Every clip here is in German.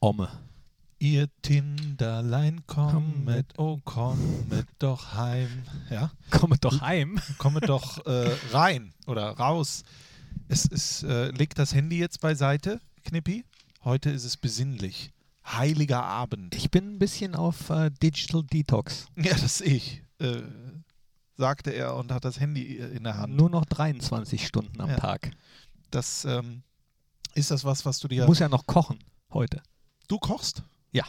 Omme. Ihr Tinderlein kommet, oh kommet doch heim. Ja, Komme doch heim. kommet doch äh, rein oder raus. Es ist, äh, legt das Handy jetzt beiseite, Knippi. Heute ist es besinnlich. Heiliger Abend. Ich bin ein bisschen auf äh, Digital Detox. Ja, das sehe ich, äh, sagte er und hat das Handy äh, in der Hand. Nur noch 23 Stunden am Ja. Tag. Das ähm, ist das was, was du dir. Muss ja noch kochen heute. Du kochst? Ja.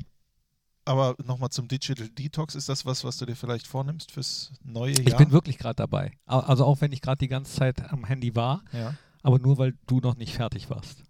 Aber nochmal zum Digital Detox, ist das was, was du dir vielleicht vornimmst fürs neue Jahr? Ich bin wirklich gerade dabei. Also auch wenn ich gerade die ganze Zeit am Handy war, ja. aber nur weil du noch nicht fertig warst.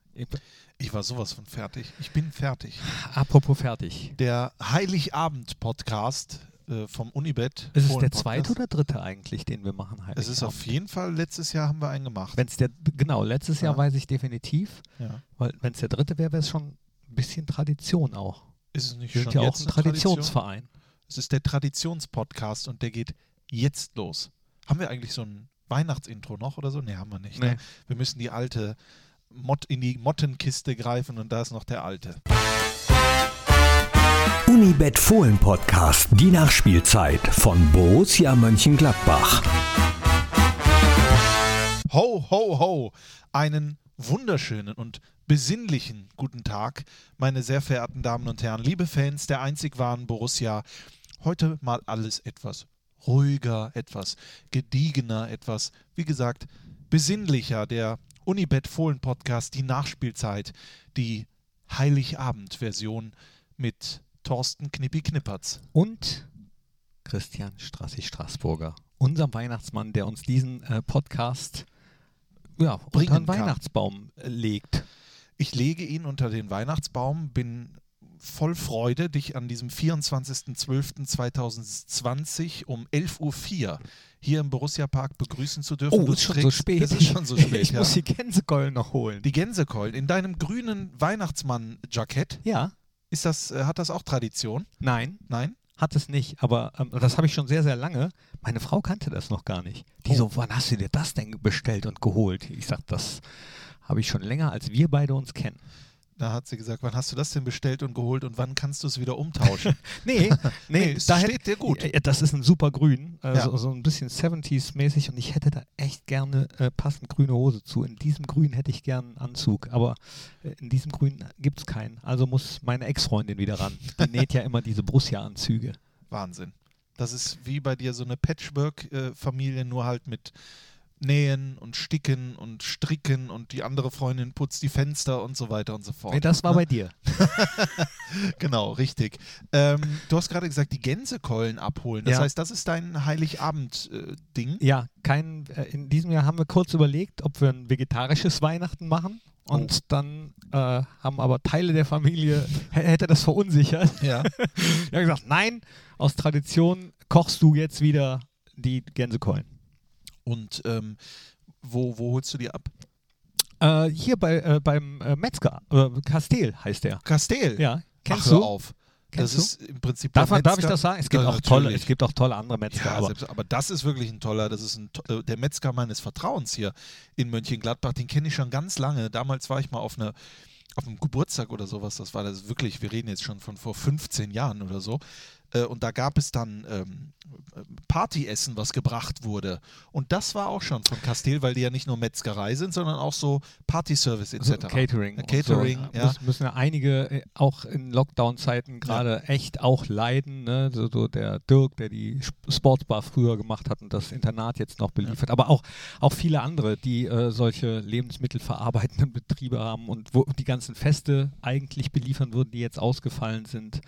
Ich war sowas von fertig. Ich bin fertig. apropos fertig. Der Heiligabend-Podcast äh, vom Unibet. Ist es der zweite oder dritte eigentlich, den wir machen? Es ist auf jeden Fall, letztes Jahr haben wir einen gemacht. Wenn es der, genau, letztes Jahr Ja. weiß ich definitiv, ja. weil wenn es der dritte wäre, wäre es schon ein bisschen Tradition auch. Ist es nicht Wir schon sind ja auch ein eine Tradition? Traditionsverein. Es ist der Traditionspodcast und der geht jetzt los. Haben wir eigentlich so ein Weihnachtsintro noch oder so? Nee, haben wir nicht. Nee. Ne? Wir müssen die alte Mott in die Mottenkiste greifen und da ist noch der alte. Unibet Fohlen Podcast, die Nachspielzeit von Borussia Mönchengladbach. Ho, ho, ho! Einen wunderschönen und besinnlichen guten Tag, meine sehr verehrten Damen und Herren, liebe Fans der einzig wahren Borussia. Heute mal alles etwas ruhiger, etwas gediegener, etwas, wie gesagt, besinnlicher. Der Unibet Fohlen Podcast, die Nachspielzeit, die Heiligabend-Version mit Thorsten Knippi Knippertz. Und Christian Strassi-Straßburger, unser Weihnachtsmann, der uns diesen äh, Podcast ja, unter den kann. Weihnachtsbaum äh, legt. Ich lege ihn unter den Weihnachtsbaum, bin voll Freude, dich an diesem 24.12.2020 um 11.04 Uhr hier im Borussia Park begrüßen zu dürfen. Oh, Du ist schon so spät. Es ist schon so spät, ich ja. muss die Gänsekeulen noch holen. Die Gänsekeulen in deinem grünen Weihnachtsmann-Jackett, ja, ist das, äh, hat das auch Tradition? nein, Nein? Hat es nicht. Aber ähm, das habe ich schon sehr, sehr lange. Meine Frau kannte das noch gar nicht. Die Oh. so, wann hast du dir das denn bestellt und geholt? Ich sage, das habe ich schon länger, als wir beide uns kennen. Da hat sie gesagt, wann hast du das denn bestellt und geholt und wann kannst du es wieder umtauschen? Nee, nee, Nee, da steht hätte- dir gut. Das ist ein super Grün, äh, Ja. so, ein bisschen 70s-mäßig und ich hätte da echt gerne äh, passend grüne Hose zu. In diesem Grün hätte ich gern einen Anzug, aber äh, in diesem Grün gibt es keinen. Also muss meine Ex-Freundin wieder ran. Die näht ja immer diese Borussia-Anzüge. Wahnsinn. Das ist wie bei dir so eine Patchwork-Familie, nur halt mit Nähen und Sticken und Stricken und die andere Freundin putzt die Fenster und so weiter und so fort. Nee, das war Ne? bei dir. Genau, richtig. Ähm, du hast gerade gesagt, die Gänsekeulen abholen. Das Ja. heißt, das ist dein Heiligabend-Ding. Ja, kein, äh, in diesem Jahr haben wir kurz überlegt, ob wir ein vegetarisches Weihnachten machen. Und Oh. dann äh, haben aber Teile der Familie, hätte das verunsichert. ja. Ich habe gesagt, nein, aus Tradition kochst du jetzt wieder die Gänsekeulen. Und ähm, wo, wo holst du die ab? Äh, hier bei, äh, beim äh, Metzger, äh, Castel heißt der. Kastel. Ja, kennst Ach, du? auf. Kennst das ist im Prinzip Darf, der man, darf ich das sagen? Es gibt, Ja, auch tolle, es gibt auch tolle andere Metzger. Ja, aber selbst, aber das ist wirklich ein toller, das ist ein, äh, der Metzger meines Vertrauens hier in Mönchengladbach, den kenne ich schon ganz lange. Damals war ich mal auf einer auf einem Geburtstag oder sowas, das war das wirklich, wir reden jetzt schon von vor 15 Jahren oder so. Äh, und da gab es dann ähm, Partyessen, was gebracht wurde. Und das war auch schon von Castel, weil die ja nicht nur Metzgerei sind, sondern auch so Partyservice etc. so Catering. Äh, Catering, so. ja. Müssen, müssen ja einige äh, auch in Lockdown-Zeiten gerade echt auch leiden. Ne? So, so der Dirk, der die Sp- Sportsbar früher gemacht hat und das Internat jetzt noch beliefert. Aber auch, auch viele andere, die äh, solche lebensmittelverarbeitenden Betriebe haben und wo die ganzen Feste eigentlich beliefern würden, die jetzt ausgefallen sind.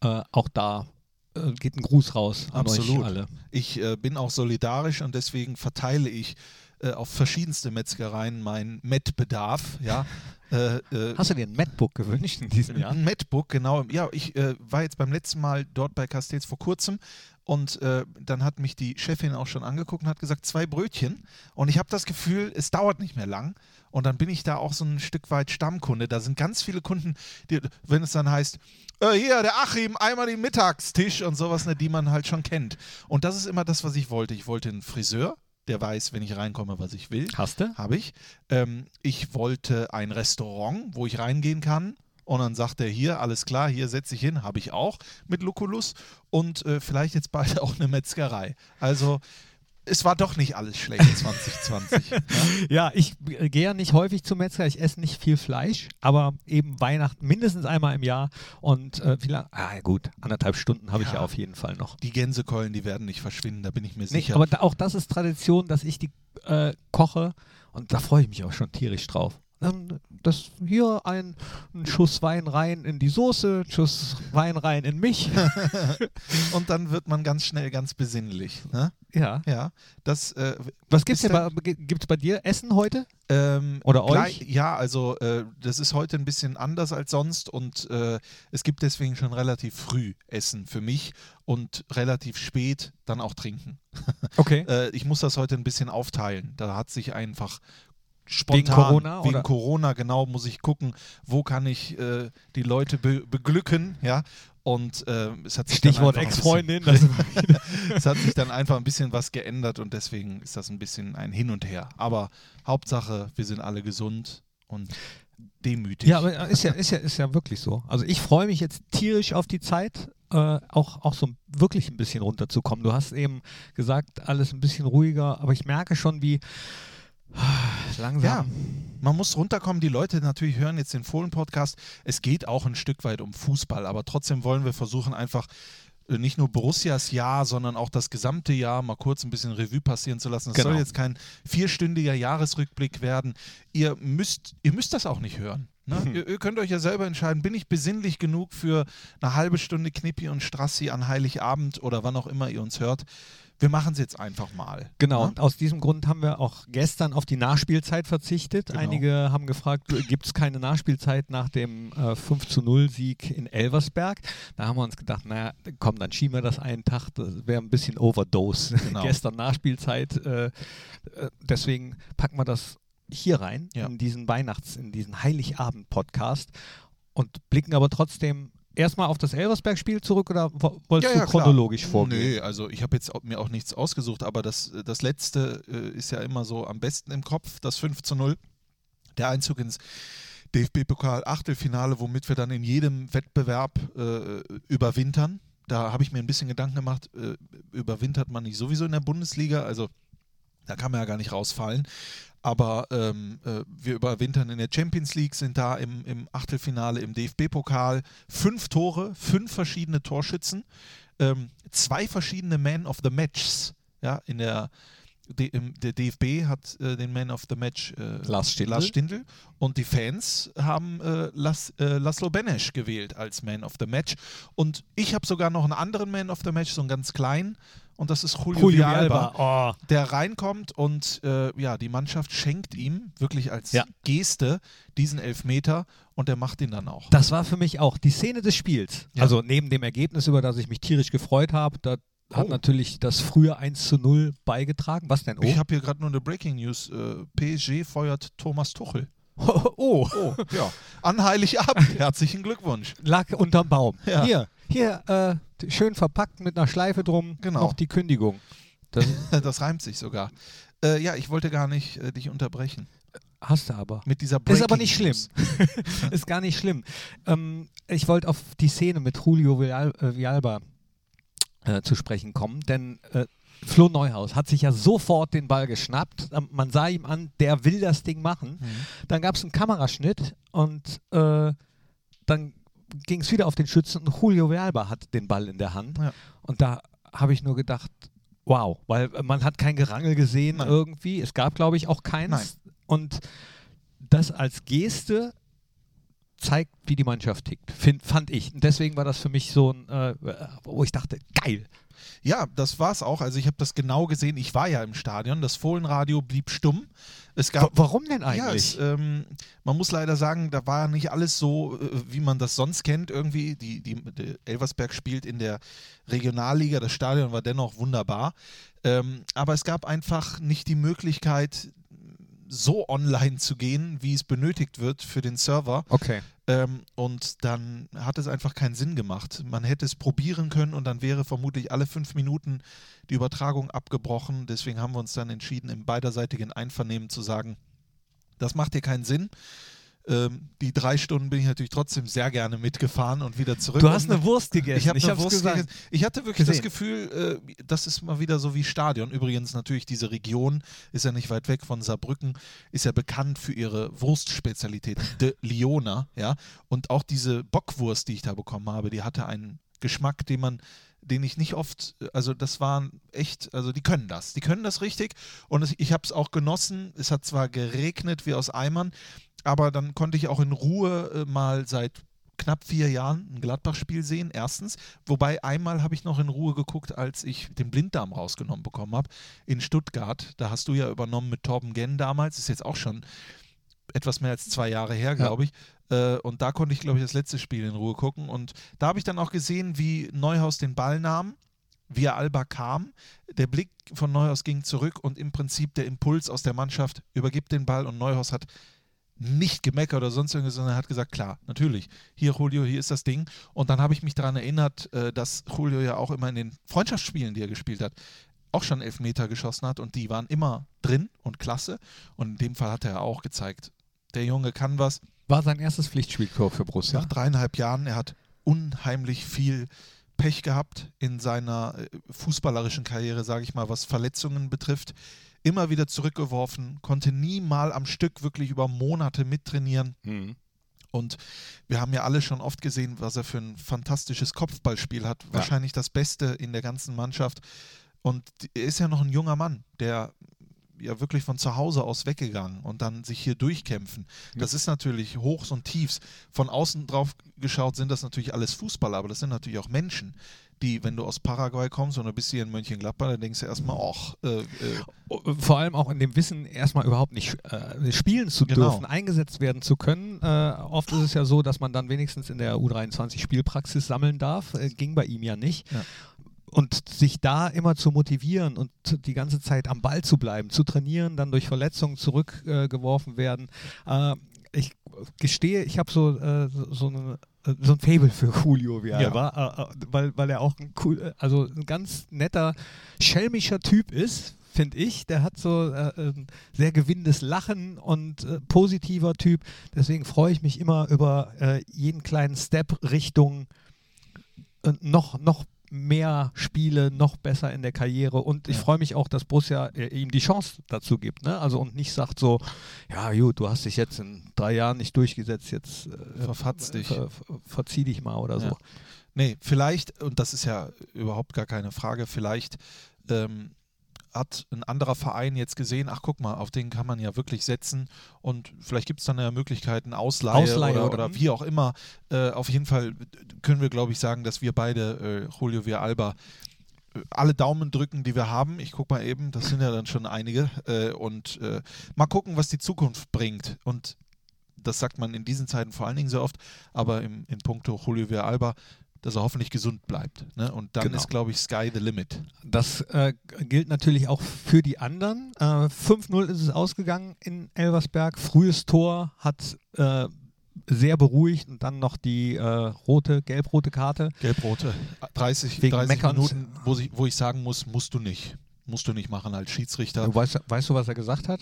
Äh, auch da äh, geht ein Gruß raus an Absolut. euch alle. Ich äh, bin auch solidarisch und deswegen verteile ich äh, auf verschiedenste Metzgereien meinen Met-Bedarf. Ja. Äh, äh, Hast du dir ein MacBook gewünscht in diesem Jahr? Ein MacBook, genau. Ja, ich äh, war jetzt beim letzten Mal dort bei Castells vor kurzem und äh, dann hat mich die Chefin auch schon angeguckt und hat gesagt, zwei Brötchen. Und ich habe das Gefühl, es dauert nicht mehr lang. Und dann bin ich da auch so ein Stück weit Stammkunde. Da sind ganz viele Kunden, die, wenn es dann heißt, äh, hier, der Achim, einmal den Mittagstisch und sowas, ne, die man halt schon kennt. Und das ist immer das, was ich wollte. Ich wollte einen Friseur, der weiß, wenn ich reinkomme, was ich will. Hast du? Habe ich. Ähm, ich wollte ein Restaurant, wo ich reingehen kann Und dann sagt er hier, alles klar, hier setze ich hin, habe ich auch mit Lucullus und äh, vielleicht jetzt bald auch eine Metzgerei. Also es war doch nicht alles schlecht 2020. ja? Ja, ich gehe ja nicht häufig zum Metzger, ich esse nicht viel Fleisch, aber eben Weihnachten mindestens einmal im Jahr und äh, wie lange? Ah, gut, anderthalb Stunden habe ich Ja. ja auf jeden Fall noch. Die Gänsekeulen, die werden nicht verschwinden, da bin ich mir Nee, sicher. aber da, auch das ist Tradition, dass ich die äh, koche und da freue ich mich auch schon tierisch drauf. Das hier ein, ein Schuss Wein rein in die Soße, Schuss Wein rein in mich. und dann wird man ganz schnell ganz besinnlich. Ne? ja. Ja, das äh, Was Ist denn bei, gibt's bei dir Essen heute? Ähm, Oder euch? Ja, also äh, das ist heute ein bisschen anders als sonst und äh, es gibt deswegen schon relativ früh Essen für mich und relativ spät dann auch trinken. Okay. Äh, ich muss das heute ein bisschen aufteilen. Da hat sich einfach spontan Corona, wegen oder? Corona genau muss ich gucken, wo kann ich äh, die Leute be beglücken, ja. Und äh, es hat sich Stichwort dann einfach ein Ex-Freundin. es hat sich dann einfach ein bisschen was geändert und deswegen ist das ein bisschen ein Hin und Her. Aber Hauptsache, wir sind alle gesund und demütig. Ja, aber ist ja, ist ja, ist ja wirklich so. Also ich freue mich jetzt tierisch auf die Zeit, äh, auch, auch so wirklich ein bisschen runterzukommen. Du hast eben gesagt, alles ein bisschen ruhiger, aber ich merke schon, wie langsam. Ja, man muss runterkommen. Die Leute natürlich hören jetzt den Fohlen-Podcast. Es geht auch ein Stück weit um Fußball, aber trotzdem wollen wir versuchen, einfach äh, nicht nur Borussias Jahr, sondern auch das gesamte Jahr mal kurz ein bisschen Revue passieren zu lassen. Es Genau. soll jetzt kein vierstündiger Jahresrückblick werden. Ihr müsst, ihr müsst das auch nicht hören. Ne? Hm. Ihr, ihr könnt euch ja selber entscheiden, bin ich besinnlich genug für eine halbe Stunde Knippi und Strassi an Heiligabend oder wann auch immer ihr uns hört. Wir machen es jetzt einfach mal. Genau, Ne? und aus diesem Grund haben wir auch gestern auf die Nachspielzeit verzichtet. Genau. Einige haben gefragt, gibt es keine Nachspielzeit nach dem äh, 5 zu 0 Sieg in Elversberg? Da haben wir uns gedacht, naja, komm, dann schieben wir das einen Tag, das wäre ein bisschen Overdose. Genau. gestern Nachspielzeit, äh, äh, deswegen packen wir das hier rein, Ja. in diesen Weihnachts-, in diesen Heiligabend-Podcast und blicken aber trotzdem erstmal auf das Elversberg-Spiel zurück oder wo- wolltest du klar. chronologisch vorgehen? Nee, also ich habe jetzt auch, mir auch nichts ausgesucht, aber das, das letzte äh, ist ja immer so am besten im Kopf, das 5 zu 0. Der Einzug ins DFB-Pokal-Achtelfinale, womit wir dann in jedem Wettbewerb äh, überwintern. Da habe ich mir ein bisschen Gedanken gemacht, äh, überwintert man nicht sowieso in der Bundesliga, also da kann man ja gar nicht rausfallen. Aber ähm, äh, wir überwintern in der Champions League, sind da im, im Achtelfinale im DFB-Pokal. Fünf Tore, fünf verschiedene Torschützen, ähm, zwei verschiedene Man of the Matches. Ja, in der, D, im, der DFB hat äh, den Man of the Match äh, Lars Stindl. Lars Stindl und die Fans haben äh, Las, äh, Laszlo Benesch gewählt als Man of the Match. Und ich habe sogar noch einen anderen Man of the Match, so einen ganz kleinen. Und das ist Julio, Julio Villalba Alba. Oh. der reinkommt und äh, ja, die Mannschaft schenkt ihm wirklich als Ja. Geste diesen Elfmeter und er macht ihn dann auch. Das war für mich auch die Szene des Spiels. Ja. Also neben dem Ergebnis, über das ich mich tierisch gefreut habe, da hat Oh. natürlich das frühe 1 zu 0 beigetragen. Was denn? Oh, Ich habe hier gerade nur eine Breaking News. Äh, PSG feuert Thomas Tuchel. oh. Oh, ja. An Heiligabend. Herzlichen Glückwunsch. lag unterm Baum. Ja. Hier, hier, äh, schön verpackt mit einer Schleife drum, Genau. noch die Kündigung. Das Das reimt sich sogar. Äh, ja, ich wollte gar nicht äh, dich unterbrechen. hast du aber. Mit dieser Breaking Ist aber nicht schlimm. Ist gar nicht schlimm. Ähm, ich wollte auf die Szene mit Julio Vial äh, Villalba äh, zu sprechen kommen, denn äh, Flo Neuhaus hat sich ja sofort den Ball geschnappt. Ähm, Man sah ihm an, der will das Ding machen. Dann gab es einen Kameraschnitt und äh, dann ging es wieder auf den Schützen und Julio Villalba hat den Ball in der Hand. Ja. Und da habe ich nur gedacht, wow, weil man hat kein Gerangel gesehen Nein. irgendwie. Es gab, glaube ich, auch keins. Nein. Und das als Geste zeigt, wie die Mannschaft tickt, find, fand ich. Und deswegen war das für mich so ein, äh, wo ich dachte, geil. Ja, das war's auch. Also ich habe das genau gesehen. Ich war ja im Stadion. Das Fohlenradio blieb stumm. Es gab Warum denn Ja, eigentlich? es, ähm, man muss leider sagen, da war nicht alles so, äh, wie man das sonst kennt irgendwie. Die, die, die Elversberg spielt in der Regionalliga, das Stadion war dennoch wunderbar. Ähm, aber es gab einfach nicht die Möglichkeit, so online zu gehen, wie es benötigt wird für den Server. okay. Ähm, und dann hat es einfach keinen Sinn gemacht. Man hätte es probieren können und dann wäre vermutlich alle fünf Minuten die Übertragung abgebrochen. Deswegen haben wir uns dann entschieden, im beiderseitigen Einvernehmen zu sagen, das macht hier keinen Sinn. Ähm, die drei Stunden bin ich natürlich trotzdem sehr gerne mitgefahren und wieder zurück. Du hast eine Wurst gegessen. ich habe eine Wurst gesagt. gegessen. Ich hatte wirklich das Gesehen. Gefühl, äh, das ist mal wieder so wie Stadion. Übrigens natürlich diese Region ist ja nicht weit weg von Saarbrücken, ist ja bekannt für ihre Wurstspezialität, de Liona, ja. Und auch diese Bockwurst, die ich da bekommen habe, die hatte einen Geschmack, den man den ich nicht oft, also das waren echt, also die können das, die können das richtig und ich habe es auch genossen. Es hat zwar geregnet wie aus Eimern, aber dann konnte ich auch in Ruhe äh, mal seit knapp vier Jahren ein Gladbach-Spiel sehen, erstens. Wobei einmal habe ich noch in Ruhe geguckt, als ich den Blinddarm rausgenommen bekommen habe in Stuttgart. Da hast du ja übernommen mit Torben Genn damals, ist jetzt auch schon etwas mehr als zwei Jahre her, glaube ich. Äh, und da konnte ich, glaube ich, das letzte Spiel in Ruhe gucken. Und da habe ich dann auch gesehen, wie Neuhaus den Ball nahm, wie er Alba kam. Der Blick von Neuhaus ging zurück und im Prinzip der Impuls aus der Mannschaft übergibt den Ball und Neuhaus hat nicht gemeckert oder sonst irgendwas, sondern hat gesagt, klar, natürlich, hier Julio, hier ist das Ding. Und dann habe ich mich daran erinnert, äh, dass Julio ja auch immer in den Freundschaftsspielen, die er gespielt hat, auch schon Elfmeter geschossen hat und die waren immer drin und klasse. Und in dem Fall hat er auch gezeigt, der Junge kann was. War sein erstes Pflichtspieltor für Borussia. Nach dreieinhalb Jahren, er hat unheimlich viel Pech gehabt in seiner äh, fußballerischen Karriere, sage ich mal, was Verletzungen betrifft. Immer wieder zurückgeworfen, konnte nie mal am Stück wirklich über Monate mittrainieren. Mhm. Und wir haben ja alle schon oft gesehen, was er für ein fantastisches Kopfballspiel hat. Ja. Wahrscheinlich das Beste in der ganzen Mannschaft. Und er ist ja noch ein junger Mann, der ja wirklich von zu Hause aus weggegangen und dann sich hier durchkämpfen. Das ist natürlich Hochs und Tiefs. Von außen drauf geschaut sind das natürlich alles Fußballer, aber das sind natürlich auch Menschen, die, wenn du aus Paraguay kommst und du bist hier in Mönchengladbach, dann denkst du erstmal, ach, äh, äh, Vor allem auch in dem Wissen, erstmal überhaupt nicht äh, spielen zu Genau. dürfen, eingesetzt werden zu können. Äh, oft ist es ja so, dass man dann wenigstens in der U23 Spielpraxis sammeln darf. Äh, ging bei ihm ja nicht. Ja. Und sich da immer zu motivieren und die ganze Zeit am Ball zu bleiben, zu trainieren, dann durch Verletzungen zurückgeworfen äh, werden. Äh, ich gestehe, ich habe so, äh, so, eine, äh, so ein Fable für Julio, wie er war, weil, weil er auch ein cool, äh, also ein ganz netter, schelmischer Typ ist, finde ich. Der hat so äh, ein sehr gewinnendes Lachen und äh, positiver Typ. Deswegen freue ich mich immer über äh, jeden kleinen Step Richtung äh, noch, noch mehr Spiele, noch besser in der Karriere und ich Ja. freue mich auch, dass Borussia äh, ihm die Chance dazu gibt, ne? Also und nicht sagt so, ja gut, du hast dich jetzt in drei Jahren nicht durchgesetzt, jetzt äh, Verfatz dich. Ver, ver, verzieh dich mal oder Ja. so. Nee, vielleicht, und das ist ja überhaupt gar keine Frage, vielleicht ähm, hat ein anderer Verein jetzt gesehen, ach guck mal, auf den kann man ja wirklich setzen und vielleicht gibt es dann ja Möglichkeiten, Ausleihe, Ausleihe oder, oder- oder wie auch immer. Äh, auf jeden Fall können wir, glaube ich, sagen, dass wir beide, äh, Julio Via Alba, äh, alle Daumen drücken, die wir haben. Ich gucke mal eben, das sind ja dann schon einige. Äh, und äh, mal gucken, was die Zukunft bringt. Und das sagt man in diesen Zeiten vor allen Dingen so oft, aber im, in puncto Julio Via Alba, dass er hoffentlich gesund bleibt. Ne? Und dann Genau. ist, glaube ich, Sky the limit. Das äh, gilt natürlich auch für die anderen. Äh, 5-0 ist es ausgegangen in Elversberg. Frühes Tor hat äh, sehr beruhigt und dann noch die äh, rote, gelb-rote Karte. Gelb-rote. 30, Wegen 30 Meckerns. Minuten, wo, ich, wo ich sagen muss, musst du nicht. Musst du nicht machen als Schiedsrichter. Du weißt, weißt du, was er gesagt hat?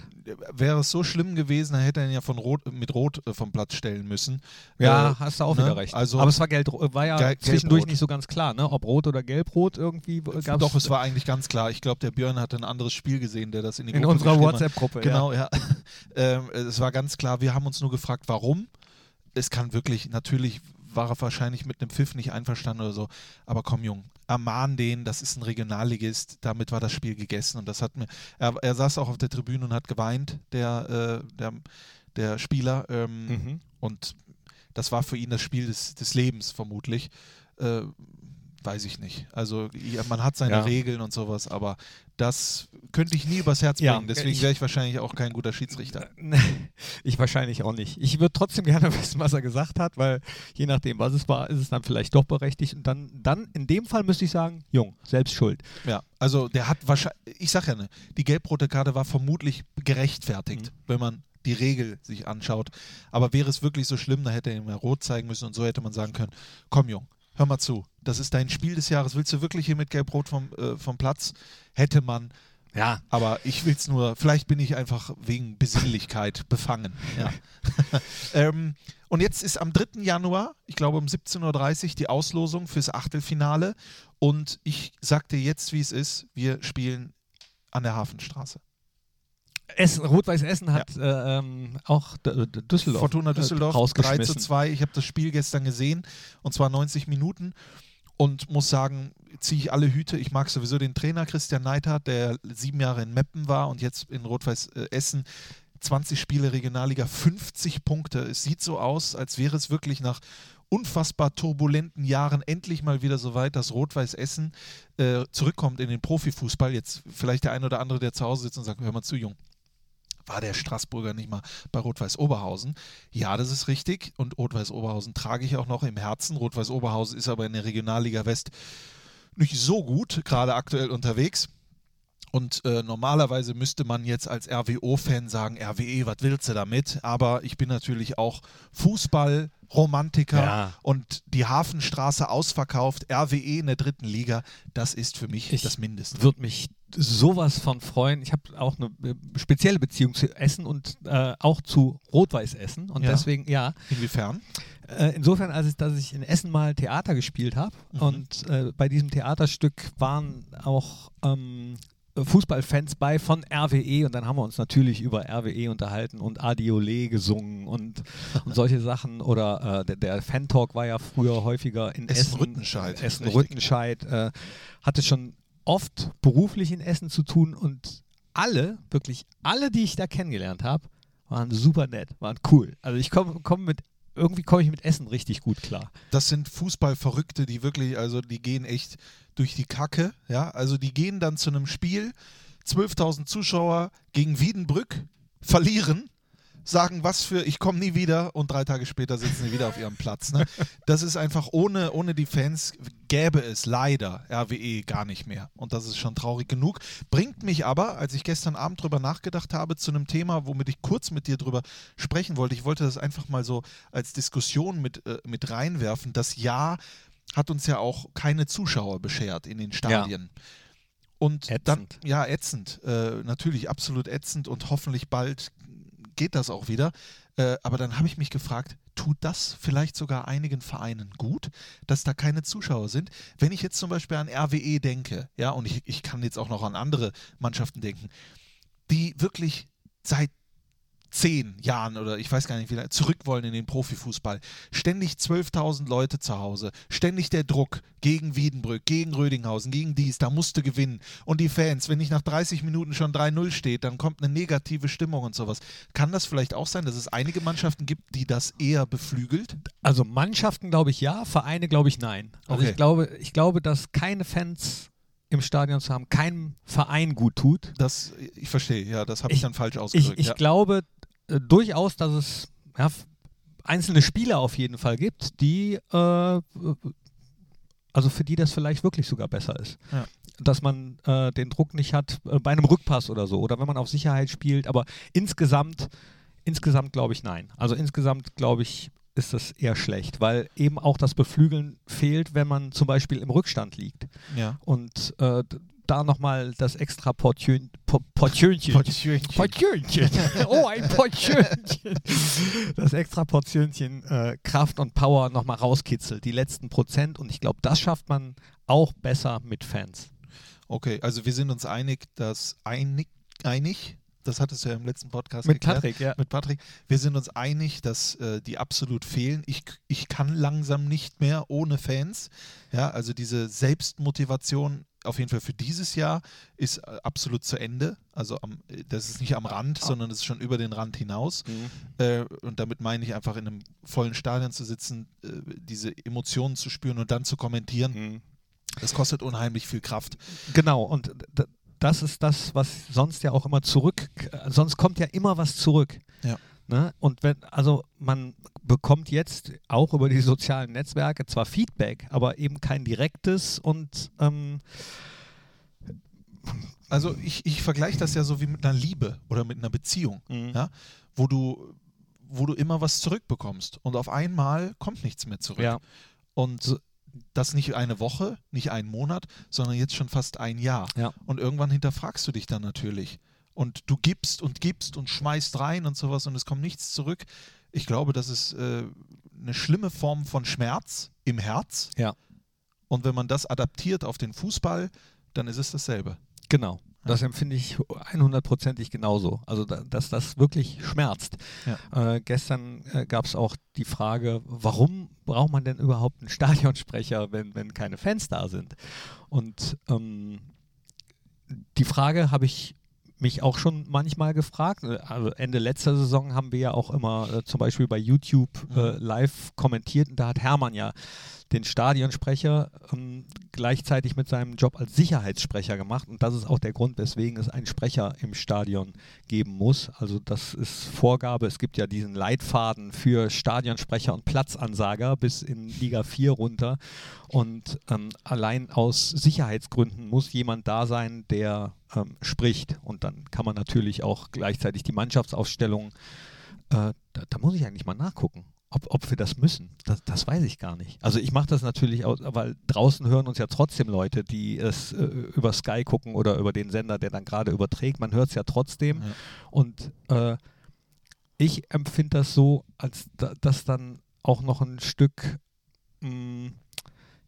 Wäre es so schlimm gewesen, dann hätte er ihn ja von Rot, mit Rot äh, vom Platz stellen müssen. Ja, Äh, hast du auch ne? wieder recht. Also- Aber es war, Geld, war ja Gel- zwischendurch gelb-rot. nicht so ganz klar, ne? ob rot oder gelb-rot irgendwie gab Doch, es war eigentlich ganz klar. Ich glaube, der Björn hatte ein anderes Spiel gesehen, der das in die in Gruppe unserer. WhatsApp-Gruppe. Genau, ja. ähm, es war ganz klar, wir haben uns nur gefragt, warum. Es kann wirklich, natürlich war er wahrscheinlich mit einem Pfiff nicht einverstanden oder so, aber komm, Jung, ermahn den, das ist ein Regionalligist, damit war das Spiel gegessen und das hat mir, er, er saß auch auf der Tribüne und hat geweint, der, äh, der, der Spieler, ähm. Mhm. und das war für ihn das Spiel des, des Lebens vermutlich. Äh, weiß ich nicht. Also man hat seine Ja. Regeln und sowas, aber das könnte ich nie übers Herz Ja, bringen. Deswegen wäre ich wahrscheinlich auch kein guter Schiedsrichter. Ich wahrscheinlich auch nicht. Ich würde trotzdem gerne wissen, was er gesagt hat, weil je nachdem, was es war, ist es dann vielleicht doch berechtigt. Und dann, dann in dem Fall müsste ich sagen, Jung, selbst schuld. Ja, also der hat wahrscheinlich, ich sag ja, ne, die gelb-rote Karte war vermutlich gerechtfertigt, Mhm. wenn man die Regel sich anschaut. Aber wäre es wirklich so schlimm, da hätte er ihm ja rot zeigen müssen und so hätte man sagen können, komm Jung, hör mal zu, das ist dein Spiel des Jahres, willst du wirklich hier mit gelb-rot vom, äh, vom Platz? Hätte man Ja. Aber ich will es nur, vielleicht bin ich einfach wegen Besinnlichkeit befangen. Ja. ähm, und jetzt ist am 3. Januar, ich glaube um 17.30 Uhr, die Auslosung fürs Achtelfinale. Und ich sag dir jetzt, wie es ist. Wir spielen an der Hafenstraße. Essen, Rot-Weiß Essen hat äh, ähm, auch Düsseldorf, Fortuna Düsseldorf äh, 3 rausgeschmissen. zu 2. Ich habe das Spiel gestern gesehen und zwar 90 Minuten und muss sagen, ziehe ich alle Hüte. Ich mag sowieso den Trainer Christian Neidhardt, der sieben Jahre in Meppen war und jetzt in Rot-Weiß äh, Essen 20 Spiele Regionalliga, 50 Punkte. Es sieht so aus, als wäre es wirklich nach unfassbar turbulenten Jahren endlich mal wieder so weit, dass Rot-Weiß Essen äh, zurückkommt in den Profifußball. Jetzt vielleicht der ein oder andere, der zu Hause sitzt und sagt, hör mal zu, Jung. War der Straßburger nicht mal bei Rot-Weiß Oberhausen? Ja, das ist richtig. Und Rot-Weiß Oberhausen trage ich auch noch im Herzen. Rot-Weiß Oberhausen ist aber in der Regionalliga West nicht so gut, gerade aktuell unterwegs. Und äh, normalerweise müsste man jetzt als RWO-Fan sagen, RWE, was willst du damit? Aber ich bin natürlich auch Fußball-Romantiker Ja. und die Hafenstraße ausverkauft, RWE in der dritten Liga, das ist für mich Ich das Mindeste. Würde mich sowas von freuen. Ich habe auch eine äh, spezielle Beziehung zu Essen und äh, auch zu Rot-Weiß Essen. Und Ja. deswegen, ja, Inwiefern? Äh, insofern, als ich, dass ich in Essen mal Theater gespielt habe Mhm. und äh, bei diesem Theaterstück waren auch ähm, Fußballfans bei von RWE und dann haben wir uns natürlich über RWE unterhalten und Adiole gesungen und, und solche Sachen oder äh, der, der Fan-Talk war ja früher häufiger in Essen. Essen-Rüttenscheid, Essen richtig. Rüttenscheid äh, hatte schon oft beruflich in Essen zu tun und alle, wirklich alle, die ich da kennengelernt habe, waren super nett, waren cool. Also ich komme komm mit, irgendwie komme ich mit Essen richtig gut klar. Das sind Fußballverrückte, die wirklich, also die gehen echt durch die Kacke. Ja, also die gehen dann zu einem Spiel, 12.000 Zuschauer gegen Wiedenbrück, verlieren, sagen was für, ich komme nie wieder und drei Tage später sitzen sie wieder auf ihrem Platz. Ne? Das ist einfach, ohne, ohne die Fans gäbe es leider RWE gar nicht mehr. Und das ist schon traurig genug. Bringt mich aber, als ich gestern Abend drüber nachgedacht habe, zu einem Thema, womit ich kurz mit dir drüber sprechen wollte. Ich wollte das einfach mal so als Diskussion mit, äh, mit reinwerfen. Das Jahr hat uns ja auch keine Zuschauer beschert in den Stadien. Und dann, Ätzend. ja, ätzend. Äh, natürlich absolut ätzend und hoffentlich bald geht das auch wieder. Äh, aber dann habe ich mich gefragt, tut das vielleicht sogar einigen Vereinen gut, dass da keine Zuschauer sind? Wenn ich jetzt zum Beispiel an RWE denke, ja, und ich, ich kann jetzt auch noch an andere Mannschaften denken, die wirklich seit zehn Jahren oder ich weiß gar nicht wie lange zurück wollen in den Profifußball. Ständig 12.000 Leute zu Hause, ständig der Druck gegen Wiedenbrück, gegen Rödinghausen, gegen dies, da musste gewinnen. Und die Fans, wenn nicht nach 30 Minuten schon 3-0 steht, dann kommt eine negative Stimmung und sowas. Kann das vielleicht auch sein, dass es einige Mannschaften gibt, die das eher beflügelt? Also Mannschaften glaube ich ja, Vereine glaube ich nein. Also Okay. ich glaube, ich glaube, dass keine Fans im Stadion zu haben, keinem Verein gut tut. Das, ich verstehe, ja, das habe ich, Ich- dann falsch Ich, ausgedrückt. ich ja. glaube äh, durchaus, dass es ja, einzelne Spieler auf jeden Fall gibt, die äh, also für die das vielleicht wirklich sogar besser ist. Ja. Dass man äh, den Druck nicht hat äh, bei einem Rückpass oder so oder wenn man auf Sicherheit spielt, aber insgesamt, insgesamt glaube ich nein. Also insgesamt glaube ich, ist das eher schlecht, weil eben auch das Beflügeln fehlt, wenn man zum Beispiel im Rückstand liegt. ja. Und äh, da nochmal das extra Portön, Po- Portönchen. Portönchen. Portönchen. Oh, ein Portönchen. Das extra Portionchen äh, Kraft und Power nochmal rauskitzelt. Die letzten Prozent. Und ich glaube, das schafft man auch besser mit Fans. Okay, also wir sind uns einig, dass einig, einig das hattest du ja im letzten Podcast Mit geklärt. Patrick, ja. Mit Patrick. Wir sind uns einig, dass äh, die absolut fehlen. Ich, ich kann langsam nicht mehr ohne Fans. Ja, also diese Selbstmotivation auf jeden Fall für dieses Jahr ist äh, absolut zu Ende. Also am, äh, das ist nicht am Rand, sondern es ist schon über den Rand hinaus. Äh, und damit meine ich einfach in einem vollen Stadion zu sitzen, äh, diese Emotionen zu spüren und dann zu kommentieren. Mhm. Das kostet unheimlich viel Kraft. Genau, und das ist das, was sonst ja auch immer zurück, sonst kommt ja immer was zurück. Ja. Ne? Und wenn, also man bekommt jetzt auch über die sozialen Netzwerke zwar Feedback, aber eben kein direktes und ähm, Also ich, ich vergleiche das ja so wie mit einer Liebe oder mit einer Beziehung, Mhm. ja, wo du, wo du immer was zurückbekommst und auf einmal kommt nichts mehr zurück. ja. Und das nicht eine Woche, nicht einen Monat, sondern jetzt schon fast ein Jahr. Ja. Und irgendwann hinterfragst du dich dann natürlich. Und du gibst und gibst und schmeißt rein und sowas und es kommt nichts zurück. Ich glaube, das ist äh, eine schlimme Form von Schmerz im Herz. Ja. Und wenn man das adaptiert auf den Fußball, dann ist es dasselbe. Genau. Das empfinde ich 100%ig genauso. Also, da, dass das wirklich schmerzt. Äh, gestern äh, gab es auch die Frage, warum braucht man denn überhaupt einen Stadionsprecher, wenn, wenn keine Fans da sind? Und ähm, die Frage habe ich mich auch schon manchmal gefragt. Also Ende letzter Saison haben wir ja auch immer äh, zum Beispiel bei YouTube äh, live kommentiert und da hat Hermann ja den Stadionsprecher ähm, gleichzeitig mit seinem Job als Sicherheitssprecher gemacht. Und das ist auch der Grund, weswegen es einen Sprecher im Stadion geben muss. Also das ist Vorgabe. Es gibt ja diesen Leitfaden für Stadionsprecher und Platzansager bis in Liga 4 runter. Und ähm, allein aus Sicherheitsgründen muss jemand da sein, der ähm, spricht. Und dann kann man natürlich auch gleichzeitig die Mannschaftsausstellung, äh, da, da muss ich eigentlich mal nachgucken ob, ob wir das müssen, das, das weiß ich gar nicht. Also ich mache das natürlich, auch, weil draußen hören uns ja trotzdem Leute, die es äh, über Sky gucken oder über den Sender, der dann gerade überträgt. Man hört es ja trotzdem. Ja. Und äh, ich empfinde das so, als da, dass dann auch noch ein Stück, mh, mm,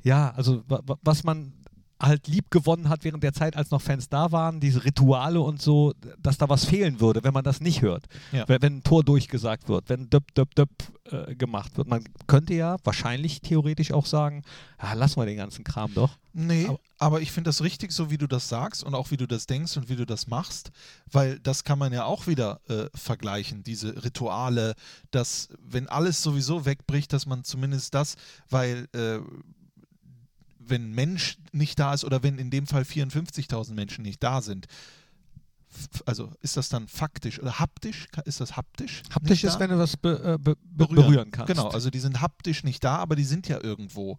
ja, also was man halt lieb gewonnen hat während der Zeit, als noch Fans da waren, diese Rituale und so, dass da was fehlen würde, wenn man das nicht hört. Ja. Wenn, wenn, ein Tor durchgesagt wird, wenn döp, döp, döp äh, gemacht wird. Man könnte ja wahrscheinlich theoretisch auch sagen, ja, lassen wir den ganzen Kram doch. Nee, aber, aber ich finde das richtig, so wie du das sagst und auch wie du das denkst und wie du das machst, weil das kann man ja auch wieder äh, vergleichen, diese Rituale, dass wenn alles sowieso wegbricht, dass man zumindest das, weil äh, wenn ein Mensch nicht da ist oder wenn in dem Fall 54.000 Menschen nicht da sind, also ist das dann faktisch oder haptisch? Ist das haptisch? Haptisch ist, da? wenn du was be, äh, be, berühren. berühren. kannst. Genau, also die sind haptisch nicht da, aber die sind ja irgendwo.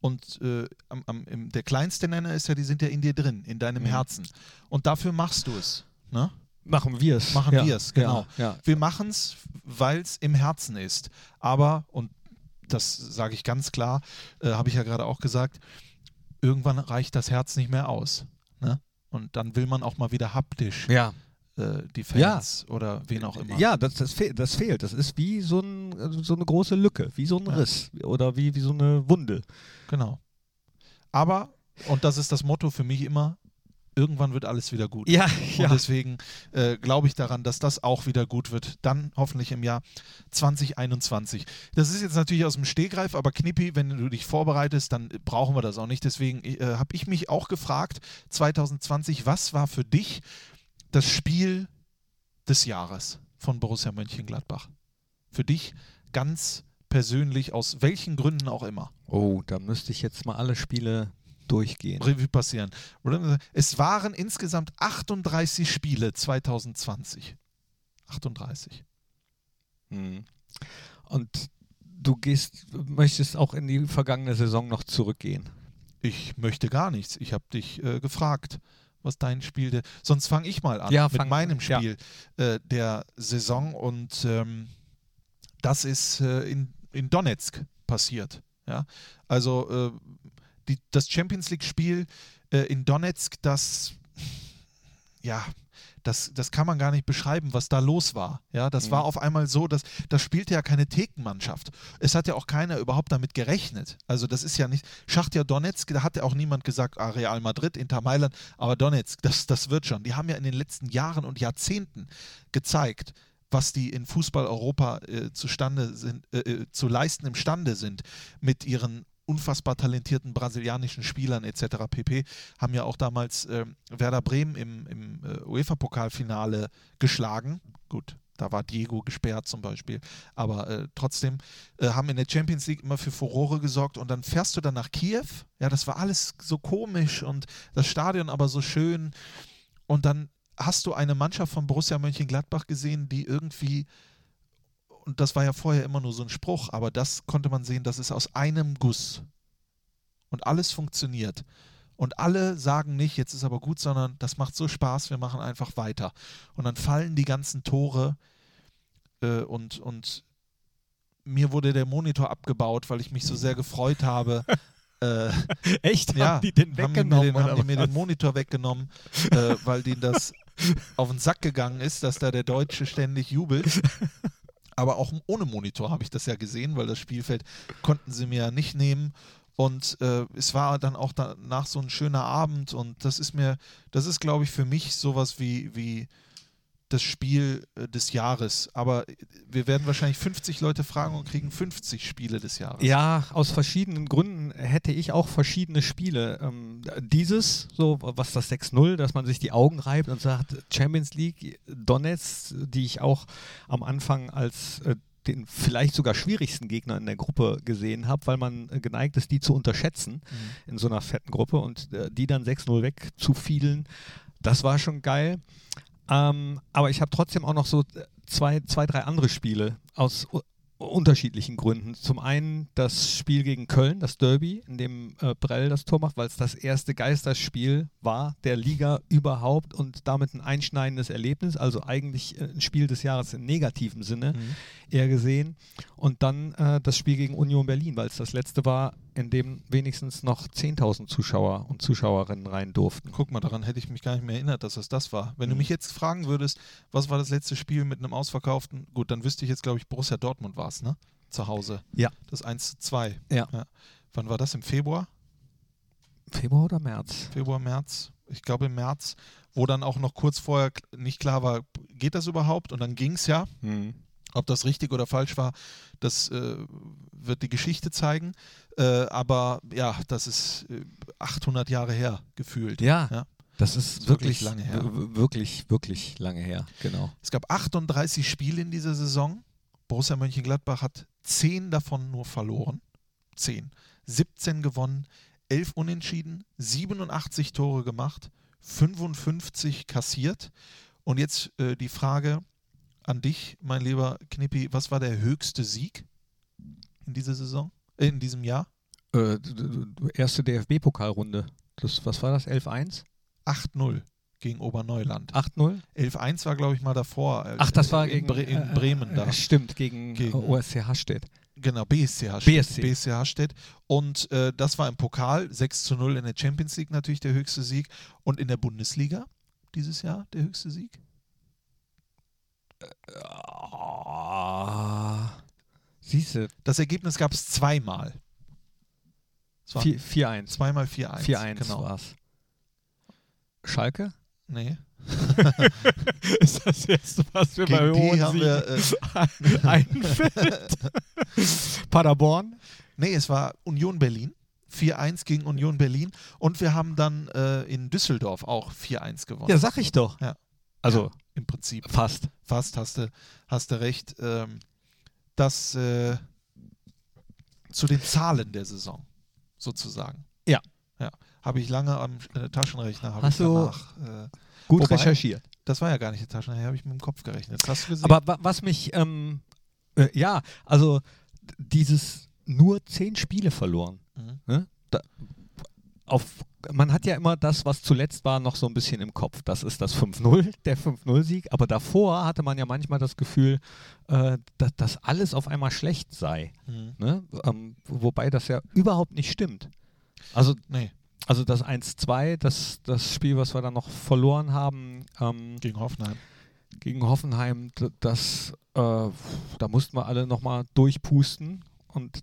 Und äh, am, am, im, der kleinste Nenner ist ja, die sind ja in dir drin, in deinem mhm. Herzen. Und dafür machst du es. Ne? Machen wir es. Machen ja. wir es, genau. Ja, ja. Wir machen es, weil es im Herzen ist. Aber, und das sage ich ganz klar, äh, habe ich ja gerade auch gesagt, irgendwann reicht das Herz nicht mehr aus. Ne? Und dann will man auch mal wieder haptisch ja. äh, die Fans ja. oder wen auch immer. Ja, das, das, fe das, fehlt. Das ist wie so, ein, so eine große Lücke, wie so ein ja. Riss oder wie, wie so eine Wunde. Genau. Aber, und das ist das Motto für mich immer, irgendwann wird alles wieder gut. Ja, ja. Und deswegen äh, glaube ich daran, dass das auch wieder gut wird. Dann hoffentlich im Jahr 2021. Das ist jetzt natürlich aus dem Stehgreif, aber Knippi, wenn du dich vorbereitest, dann brauchen wir das auch nicht. Deswegen äh, habe ich mich auch gefragt, 2020, was war für dich das Spiel des Jahres von Borussia Mönchengladbach? Für dich ganz persönlich, aus welchen Gründen auch immer. Oh, da müsste ich jetzt mal alle Spiele durchgehen. Revue passieren. Es waren insgesamt 38 Spiele 2020. 38. Hm. Und du gehst, möchtest auch in die vergangene Saison noch zurückgehen. Ich möchte gar nichts. Ich habe dich äh, gefragt, was dein Spiel. De Sonst fange ich mal an ja, mit meinem Spiel ja. äh, der Saison und ähm, das ist äh, in, in Donetsk passiert. Ja? Also äh, die, das Champions League-Spiel äh, in Donetsk, das, ja, das, das kann man gar nicht beschreiben, was da los war. Ja, das mhm. war auf einmal so, dass das spielte ja keine Thekenmannschaft. Es hat ja auch keiner überhaupt damit gerechnet. Also das ist ja nicht, Schachtja Donetsk, da hat ja auch niemand gesagt, ah, Real Madrid, Inter Mailand, aber Donetsk, das, das wird schon. Die haben ja in den letzten Jahren und Jahrzehnten gezeigt, was die in Fußball Europa äh, zustande sind, äh, äh zu leisten imstande sind mit ihren unfassbar talentierten brasilianischen Spielern etc. pp. haben ja auch damals äh, Werder Bremen im, im äh, UEFA-Pokalfinale geschlagen. Gut, da war Diego gesperrt zum Beispiel. Aber äh, trotzdem äh, haben in der Champions League immer für Furore gesorgt und dann fährst du dann nach Kiew. Ja, das war alles so komisch und das Stadion aber so schön. Und dann hast du eine Mannschaft von Borussia Mönchengladbach gesehen, die irgendwie und das war ja vorher immer nur so ein Spruch, aber das konnte man sehen, das ist aus einem Guss. Und alles funktioniert. Und alle sagen nicht, jetzt ist aber gut, sondern das macht so Spaß, wir machen einfach weiter. Und dann fallen die ganzen Tore äh, und, und mir wurde der Monitor abgebaut, weil ich mich so sehr gefreut habe. Äh, Echt? ja, haben die den haben weggenommen? den, haben oder die mir was? den Monitor weggenommen, äh, weil denen das auf den Sack gegangen ist, dass da der Deutsche ständig jubelt. Aber auch ohne Monitor habe ich das ja gesehen, weil das Spielfeld konnten sie mir ja nicht nehmen. Und äh, es war dann auch danach so ein schöner Abend und das ist mir, das ist, glaube ich, für mich sowas wie, wie das Spiel äh, des Jahres. Aber äh, wir werden wahrscheinlich 50 Leute fragen und kriegen 50 Spiele des Jahres. Ja, aus verschiedenen Gründen hätte ich auch verschiedene Spiele. Ähm, dieses, so was das 6-0, dass man sich die Augen reibt und sagt, Champions League, Donetsk, die ich auch am Anfang als äh, den vielleicht sogar schwierigsten Gegner in der Gruppe gesehen habe, weil man äh, geneigt ist, die zu unterschätzen in so einer fetten Gruppe und äh, die dann 6-0 wegzufielen, das war schon geil. Ähm, aber ich habe trotzdem auch noch so zwei, zwei, drei andere Spiele aus unterschiedlichen Gründen. Zum einen das Spiel gegen Köln, das Derby, in dem äh, Brell das Tor macht, weil es das erste Geisterspiel war der Liga überhaupt und damit ein einschneidendes Erlebnis, also eigentlich äh, ein Spiel des Jahres im negativen Sinne Mhm. eher gesehen. Und dann äh, das Spiel gegen Union Berlin, weil es das letzte war, in dem wenigstens noch 10.000 Zuschauer und Zuschauerinnen rein durften. Guck mal, daran hätte ich mich gar nicht mehr erinnert, dass es das war. Wenn du Mhm. mich jetzt fragen würdest, was war das letzte Spiel mit einem ausverkauften, gut, dann wüsste ich jetzt, glaube ich, Borussia Dortmund war es, ne? Zu Hause. Ja. Das 1 zu 2. Ja. Wann war das? Im Februar? Februar oder März? Februar, März? Ich glaube im März, wo dann auch noch kurz vorher nicht klar war, geht das überhaupt? Und dann ging es ja. Mhm. Ob das richtig oder falsch war, das äh, wird die Geschichte zeigen. Äh, aber ja, das ist äh, 800 Jahre her gefühlt. Ja, Ja. das ist, wirklich, wirklich lange her. Wirklich, wirklich lange her, genau. Es gab 38 Spiele in dieser Saison. Borussia Mönchengladbach hat 10 davon nur verloren. 10. 17 gewonnen, 11 unentschieden, 87 Tore gemacht, 55 kassiert. Und jetzt äh, die Frage an dich, mein lieber Knippi, was war der höchste Sieg in dieser Saison? Äh, in diesem Jahr? Äh, erste DFB-Pokalrunde. Das, was war das? 11-1? 8-0 gegen Oberneuland. 8-0? 11-1 war, glaube ich, mal davor. äh, Ach, das war in, gegen Bre in äh, Bremen äh, da. Stimmt, gegen, Gegen- OSC Hasstedt. Genau, BSC Hastedt. BSC. BSC Hastedt. Und äh, das war im Pokal 6 zu 0 in der Champions League natürlich der höchste Sieg. Und in der Bundesliga dieses Jahr der höchste Sieg? Oh, Siehste, Das Ergebnis gab es zweimal. Es war 4-1. zweimal 4-1. 4-1 Genau. war's. Schalke? Nee. Ist das jetzt, was wir Gegen die haben wir. Äh, einfällt? Paderborn? nee, es war Union Berlin. 4-1 gegen Union Berlin. Und wir haben dann äh, in Düsseldorf auch 4-1 gewonnen. Ja, sag ich doch. Ja. Also Im Prinzip. fast. fast hast du, hast du recht. Ähm, das äh, zu den Zahlen der Saison, sozusagen. Ja. Ja. Habe ich lange am äh, Taschenrechner Hast du- danach. Äh, Gut Wobei- recherchiert. das war ja gar nicht der Taschenrechner, habe ich mit dem Kopf gerechnet. Das hast du gesehen. Aber wa was mich, ähm, äh, ja, also dieses nur zehn Spiele verloren. Mhm. Ne? Da, auf, man hat ja immer das, was zuletzt war, noch so ein bisschen im Kopf. Das ist das 5-0, der 5-0-Sieg. Aber davor hatte man ja manchmal das Gefühl, äh, dass, dass alles auf einmal schlecht sei. Mhm. Ne? Ähm, wobei das ja überhaupt nicht stimmt. Also, Nee, also das 1-2, das, das Spiel, was wir dann noch verloren haben, ähm, gegen Hoffenheim. gegen Hoffenheim, das, äh, da mussten wir alle nochmal durchpusten. Und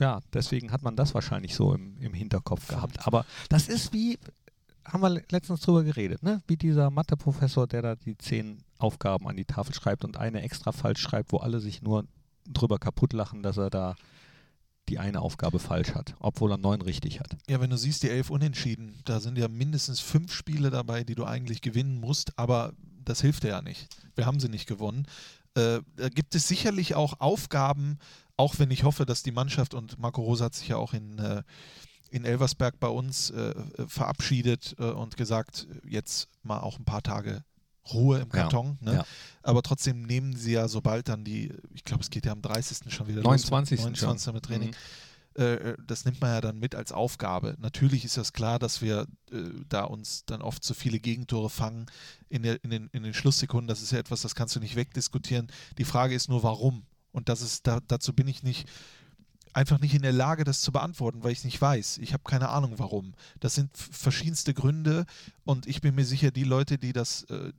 ja, deswegen hat man das wahrscheinlich so im, im Hinterkopf gehabt. Aber das ist wie, haben wir le- letztens drüber geredet, ne? wie dieser Mathe-Professor, der da die zehn Aufgaben an die Tafel schreibt und eine extra falsch schreibt, wo alle sich nur drüber kaputt lachen, dass er da die eine Aufgabe falsch hat, obwohl er neun richtig hat. Ja, wenn du siehst, die elf Unentschieden, da sind ja mindestens fünf Spiele dabei, die du eigentlich gewinnen musst, aber das hilft dir ja nicht. Wir haben sie nicht gewonnen. Äh, da gibt es sicherlich auch Aufgaben, auch wenn ich hoffe, dass die Mannschaft und Marco Rosa hat sich ja auch in, äh, in Elversberg bei uns äh, äh, verabschiedet äh, und gesagt, jetzt mal auch ein paar Tage Ruhe im Ja, Karton. Ne? ja. Aber trotzdem nehmen sie ja sobald dann die, ich glaube, es geht ja am 30. schon wieder 29. los. 29. schon. mit Training Mhm. äh, das nimmt man ja dann mit als Aufgabe. Natürlich ist das klar, dass wir äh, da uns dann oft zu viele Gegentore fangen in, der, in, den, in den Schlusssekunden. Das ist ja etwas, das kannst du nicht wegdiskutieren. Die Frage ist nur, warum? Und das ist, da, dazu bin ich nicht einfach nicht in der Lage, das zu beantworten, weil ich es nicht weiß. Ich habe keine Ahnung, warum. Das sind verschiedenste Gründe und ich bin mir sicher, die Leute, die das, äh,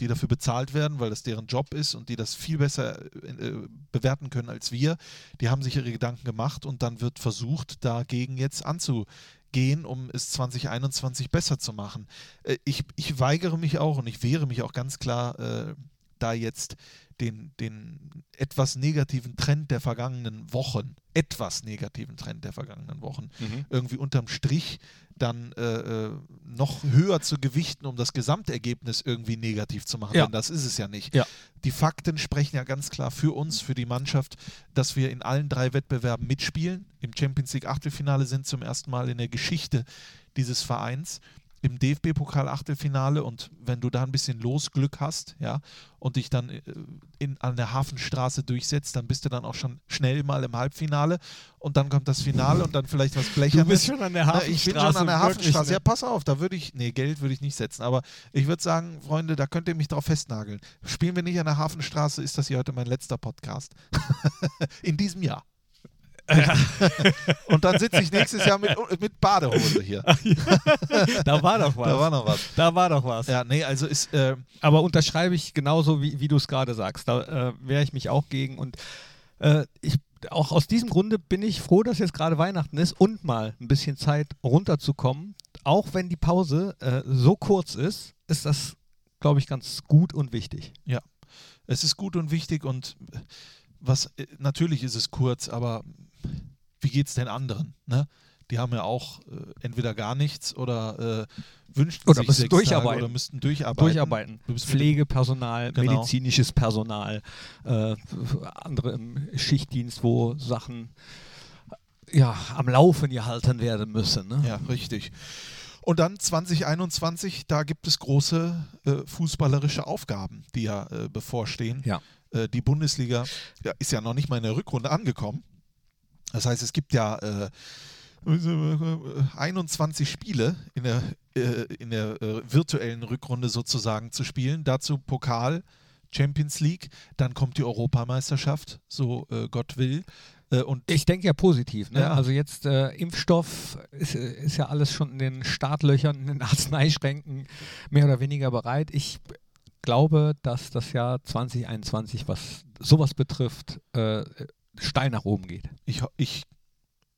die dafür bezahlt werden, weil das deren Job ist und die das viel besser äh, bewerten können als wir, die haben sich ihre Gedanken gemacht und dann wird versucht, dagegen jetzt anzugehen, um es 2021 besser zu machen. Äh, ich, ich weigere mich auch und ich wehre mich auch ganz klar, äh, da jetzt den, den etwas negativen Trend der vergangenen Wochen, etwas negativen Trend der vergangenen Wochen, mhm. irgendwie unterm Strich dann äh, äh, noch höher zu gewichten, um das Gesamtergebnis irgendwie negativ zu machen. Ja. Denn das ist es ja nicht. Ja. Die Fakten sprechen ja ganz klar für uns, für die Mannschaft, dass wir in allen drei Wettbewerben mitspielen. Im Champions League Achtelfinale sind zum ersten Mal in der Geschichte dieses Vereins im DFB-Pokal-Achtelfinale und wenn du da ein bisschen Losglück hast, ja, und dich dann äh, in, an der Hafenstraße durchsetzt, dann bist du dann auch schon schnell mal im Halbfinale und dann kommt das Finale und dann vielleicht was Blechernes. Du bist schon an der Hafenstraße. ich bin schon an der Hafenstraße. Ja, pass auf, da würde ich, nee, Geld würde ich nicht setzen, aber ich würde sagen, Freunde, da könnt ihr mich drauf festnageln. Spielen wir nicht an der Hafenstraße, ist das hier heute mein letzter Podcast. in diesem Jahr. und dann sitze ich nächstes Jahr mit, mit Badehose hier. da war doch was. Da war noch was. Da war doch was. Ja, nee, also ist. Äh Aber unterschreibe ich genauso, wie, wie du es gerade sagst. Da äh, wehre ich mich auch gegen. Und äh, ich, auch aus diesem Grunde bin ich froh, dass jetzt gerade Weihnachten ist und mal ein bisschen Zeit runterzukommen. Auch wenn die Pause äh, so kurz ist, ist das, glaube ich, ganz gut und wichtig. Ja, es ist gut und wichtig und was äh, natürlich ist es kurz, aber wie geht es den anderen? Ne? Die haben ja auch äh, entweder gar nichts oder äh, wünschten oder sich müssen durcharbeiten. Tage oder müssten durcharbeiten. durcharbeiten. Pflegepersonal, genau. medizinisches Personal, äh, andere im Schichtdienst, wo Sachen ja, am Laufen gehalten werden müssen. Ne? Ja, richtig. Und dann 2021, da gibt es große äh, fußballerische Aufgaben, die ja äh, bevorstehen. Ja. Äh, die Bundesliga ja, ist ja noch nicht mal in der Rückrunde angekommen. Das heißt, es gibt ja äh, 21 Spiele in der, äh, in der äh, virtuellen Rückrunde sozusagen zu spielen. Dazu Pokal, Champions League, dann kommt die Europameisterschaft, so äh, Gott will. Äh, und ich denke ja positiv. Ne? Ja. Also jetzt äh, Impfstoff ist, ist, ja alles schon in den Startlöchern, in den Arzneischränken mehr oder weniger bereit. Ich glaube, dass das Jahr 2021, was sowas betrifft, äh, steil nach oben geht. Ich, ich,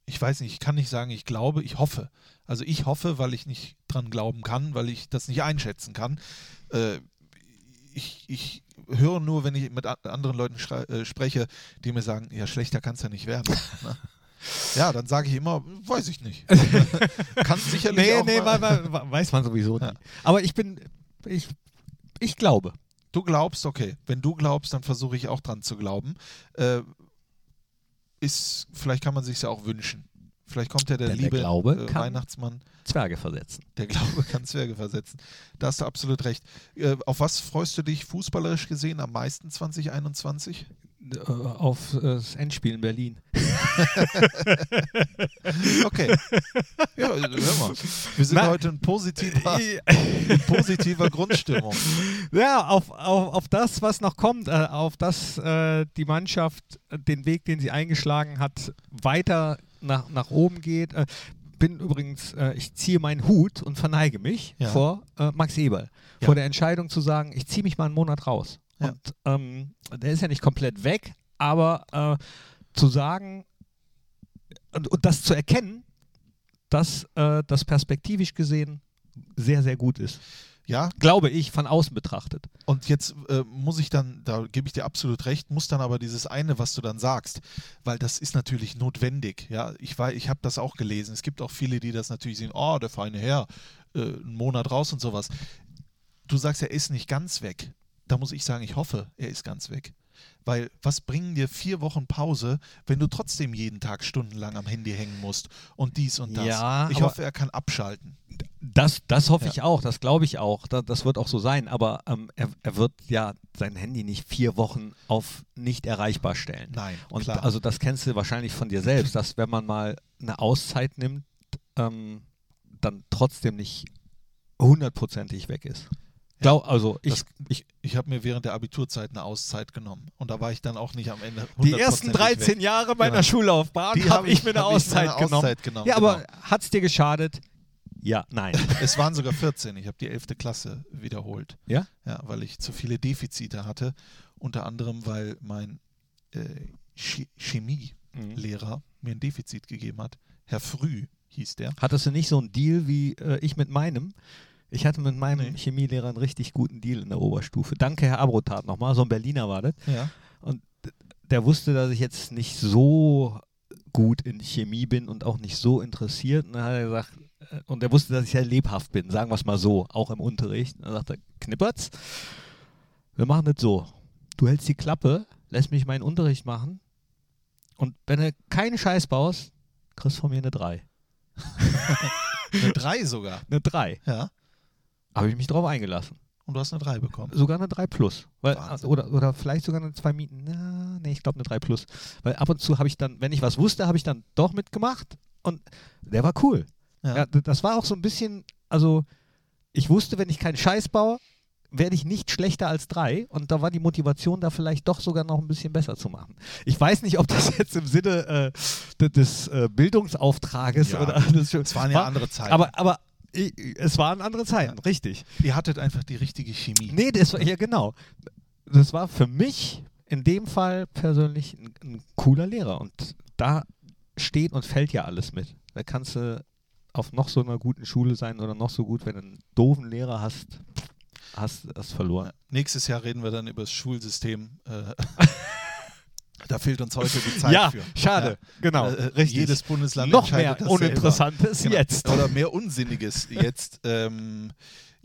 ich weiß nicht, ich kann nicht sagen, ich glaube, ich hoffe. Also ich hoffe, weil ich nicht dran glauben kann, weil ich das nicht einschätzen kann. Äh, ich, ich höre nur, wenn ich mit anderen Leuten äh, spreche, die mir sagen, ja, schlechter kann es ja nicht werden. Ne? Ja, dann sage ich immer, weiß ich nicht. kann sicherlich nee, auch nee, mal, weiß man sowieso ja. nicht. Aber ich bin, ich, ich glaube. Du glaubst, okay. Wenn du glaubst, dann versuche ich auch dran zu glauben. Äh, ist, vielleicht kann man sich ja auch wünschen. Vielleicht kommt ja der Denn liebe der Glaube äh, Weihnachtsmann. Zwerge versetzen. Der Glaube kann Zwerge versetzen. Da hast du absolut recht. Äh, auf was freust du dich fußballerisch gesehen am meisten 2021? Äh, auf das Endspiel in Berlin. okay. Ja, hör mal. Wir sind Na, heute in positiver, in positiver Grundstimmung. Ja, auf, auf, auf das, was noch kommt, äh, auf das äh, die Mannschaft den Weg, den sie eingeschlagen hat, weiter nach, nach oben geht. Äh, bin übrigens, äh, ich ziehe meinen Hut und verneige mich ja. vor äh, Max Eberl. Ja. Vor der Entscheidung zu sagen, ich ziehe mich mal einen Monat raus. Ja. Und ähm, der ist ja nicht komplett weg, aber äh, zu sagen und, und, das zu erkennen, dass äh, das perspektivisch gesehen sehr, sehr gut ist. Ja. Glaube ich, von außen betrachtet. Und jetzt äh, muss ich dann, da gebe ich dir absolut recht, muss dann aber dieses eine, was du dann sagst, weil das ist natürlich notwendig. Ja, ich, ich habe das auch gelesen. Es gibt auch viele, die das natürlich sehen, oh, der feine Herr, äh, einen Monat raus und sowas. Du sagst, er ist nicht ganz weg. Da muss ich sagen, ich hoffe, er ist ganz weg. Weil was bringen dir vier Wochen Pause, wenn du trotzdem jeden Tag stundenlang am Handy hängen musst und dies und das? Ja, ich hoffe, er kann abschalten. Das, das hoffe ja. ich auch, das glaube ich auch. Das, das, wird auch so sein. Aber ähm, er, er, wird ja sein Handy nicht vier Wochen auf nicht erreichbar stellen. Nein. Und klar. also das kennst du wahrscheinlich von dir selbst, dass wenn man mal eine Auszeit nimmt, ähm, dann trotzdem nicht hundertprozentig weg ist. Glaub, also ich, Das- ich, Ich habe mir während der Abiturzeit eine Auszeit genommen. Und da war ich dann auch nicht am Ende. die ersten 100% 13 weg. Jahre meiner Genau. Schullaufbahn habe hab ich mir eine hab ich Auszeit, eine genommen. Auszeit genommen. Ja, aber genau. hat es dir geschadet? Ja, nein. Es waren sogar 14. Ich habe die 11. Klasse wiederholt. Ja? Ja, weil ich zu viele Defizite hatte. Unter anderem, weil mein äh, Ch- Chemielehrer mir ein Defizit gegeben hat. Herr Früh hieß der. Hattest du nicht so einen Deal wie äh, ich mit meinem? Ich hatte mit meinem Nee. Chemielehrer einen richtig guten Deal in der Oberstufe. Danke, Herr Abrotat, nochmal. So ein Berliner war das. Ja. Der wusste, dass ich jetzt nicht so gut in Chemie bin und auch nicht so interessiert. Und dann hat er gesagt, äh, und er wusste, dass ich sehr lebhaft bin, sagen wir es mal so, auch im Unterricht. Und dann sagte er, Knippertz, wir machen das so. Du hältst die Klappe, lässt mich meinen Unterricht machen und wenn du keinen Scheiß baust, kriegst du von mir eine 3. Eine 3 sogar. Eine 3. Ja. Habe ich mich drauf eingelassen. Und du hast eine 3 bekommen. Sogar eine 3 plus. Weil, Wahnsinn. oder, oder vielleicht sogar eine 2 Mieten. Na, nee, ich glaube eine 3 plus. Weil ab und zu habe ich dann, wenn ich was wusste, habe ich dann doch mitgemacht und der war cool. Ja. Ja, das war auch so ein bisschen, also ich wusste, wenn ich keinen Scheiß baue, werde ich nicht schlechter als 3 und da war die Motivation da vielleicht doch sogar noch ein bisschen besser zu machen. Ich weiß nicht, ob das jetzt im Sinne äh, des äh, Bildungsauftrages Ja, oder das Es waren ja andere Zeiten. Aber, aber es waren andere Zeiten, richtig. Ihr hattet einfach die richtige Chemie. Nee, das war, ja genau. Das war für mich in dem Fall persönlich ein, ein cooler Lehrer und da steht und fällt ja alles mit. Da kannst du auf noch so einer guten Schule sein oder noch so gut, wenn du einen doofen Lehrer hast, hast du das verloren. Nächstes Jahr reden wir dann über das Schulsystem. Äh, da fehlt uns heute die Zeit ja, für. schade, genau, Äh, richtig. Jedes Bundesland noch mehr. Uninteressantes Genau. jetzt. Oder mehr Unsinniges jetzt. Ähm,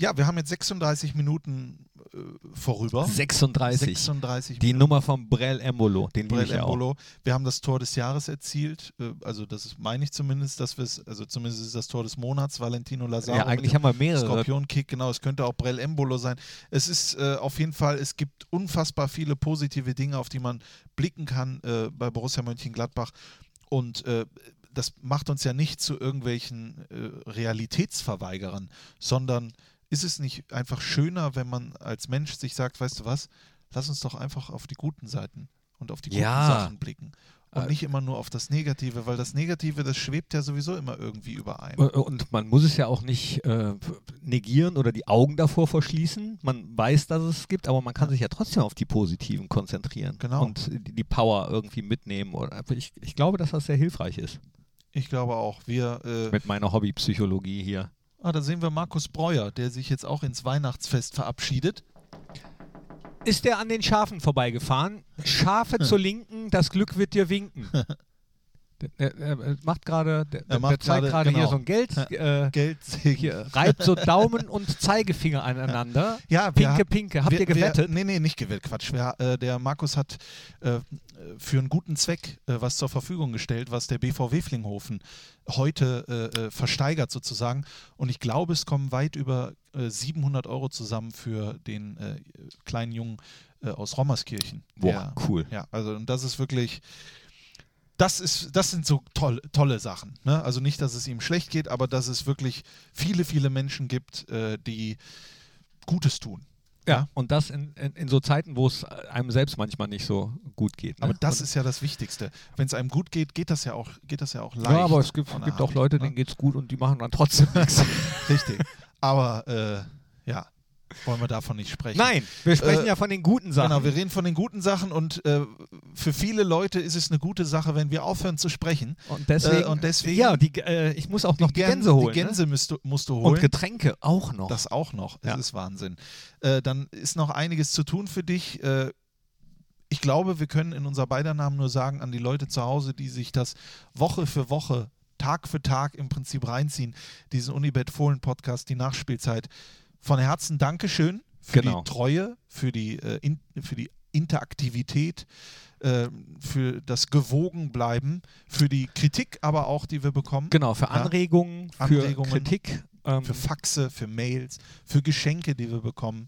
ja, wir haben jetzt 36 Minuten äh, vorüber. 36. 36 Die Nummer von Brel Embolo, den Brel. Embolo. Wir haben das Tor des Jahres erzielt. Äh, also das ist, meine ich zumindest, dass wir es, also zumindest ist es das Tor des Monats, Valentino Lazaro. Ja, eigentlich haben wir mehrere. Skorpionkick, genau, es könnte auch Brel Embolo sein. Es ist äh, auf jeden Fall, es gibt unfassbar viele positive Dinge, auf die man blicken kann äh, bei Borussia Mönchengladbach. Und äh, das macht uns ja nicht zu irgendwelchen äh, Realitätsverweigerern, sondern ist es nicht einfach schöner, wenn man als Mensch sich sagt, weißt du was, lass uns doch einfach auf die guten Seiten und auf die guten Ja. Sachen blicken. Und Äh, nicht immer nur auf das Negative, weil das Negative, das schwebt ja sowieso immer irgendwie überein. Äh, Und man muss es ja auch nicht äh, negieren oder die Augen davor verschließen. Man weiß, dass es gibt, aber man kann sich ja trotzdem auf die Positiven konzentrieren Genau. und die Power irgendwie mitnehmen. Ich, ich glaube, dass das sehr hilfreich ist Ich glaube auch. Wir, äh, mit meiner Hobbypsychologie hier. Ah, da sehen wir Markus Breuer, der sich jetzt auch ins Weihnachtsfest verabschiedet. Ist der an den Schafen vorbeigefahren? Schafe zur Linken, das Glück wird dir winken. Der, der, der macht gerade, der, der macht zeigt gerade- gerade hier genau. so ein Geld, äh, Geldsegen. hier, reibt so Daumen und Zeigefinger aneinander. Ja, wir Pinke, ha- pinke. Habt wir, ihr gewettet? Wir, nee, nee, nicht gewettet, Quatsch. Wir, äh, der Markus hat äh, für einen guten Zweck äh, was zur Verfügung gestellt, was der BVW Flinghofen heute äh, äh, versteigert sozusagen. Und ich glaube, es kommen weit über äh, 700 Euro zusammen für den äh, kleinen Jungen äh, aus Rommerskirchen. Boah, Der- cool. Ja, also und das ist wirklich, das ist, das sind so toll, tolle Sachen. Ne? Also nicht, dass es ihm schlecht geht, aber dass es wirklich viele, viele Menschen gibt, äh, die Gutes tun. Ja, und das in, in, in so Zeiten, wo es einem selbst manchmal nicht so gut geht. Ne? Aber das und, ist ja das Wichtigste. Wenn es einem gut geht, geht das ja auch, geht das ja auch leicht. Ja, aber es gibt, gibt auch Leute, ne? denen geht's gut und die machen dann trotzdem nichts. Richtig. Aber äh, ja, wollen wir davon nicht sprechen. Nein, wir sprechen Äh, ja von den guten Sachen. Genau, wir reden von den guten Sachen und äh, für viele Leute ist es eine gute Sache, wenn wir aufhören zu sprechen. und, deswegen, äh, und deswegen- ja, die, äh, ich muss auch noch die, Gän- Gänse holen. Die Gänse musst, du, musst du ne? holen. Und Getränke auch noch. Das auch noch. Das Ja. ist Wahnsinn. Äh, dann ist noch einiges zu tun für dich. Äh, ich glaube, wir können in unser beider Namen nur sagen an die Leute zu Hause, die sich das Woche für Woche, Tag für Tag im Prinzip reinziehen, diesen Unibet Fohlen Podcast, die Nachspielzeit. Von Herzen Dankeschön für Genau. die Treue, für die, äh, in, für die Interaktivität, äh, für das Gewogenbleiben, für die Kritik aber auch, die wir bekommen. genau, für Ja. Anregungen, für Anregungen, Kritik, ähm, Für Faxe, für Mails, für Geschenke, die wir bekommen.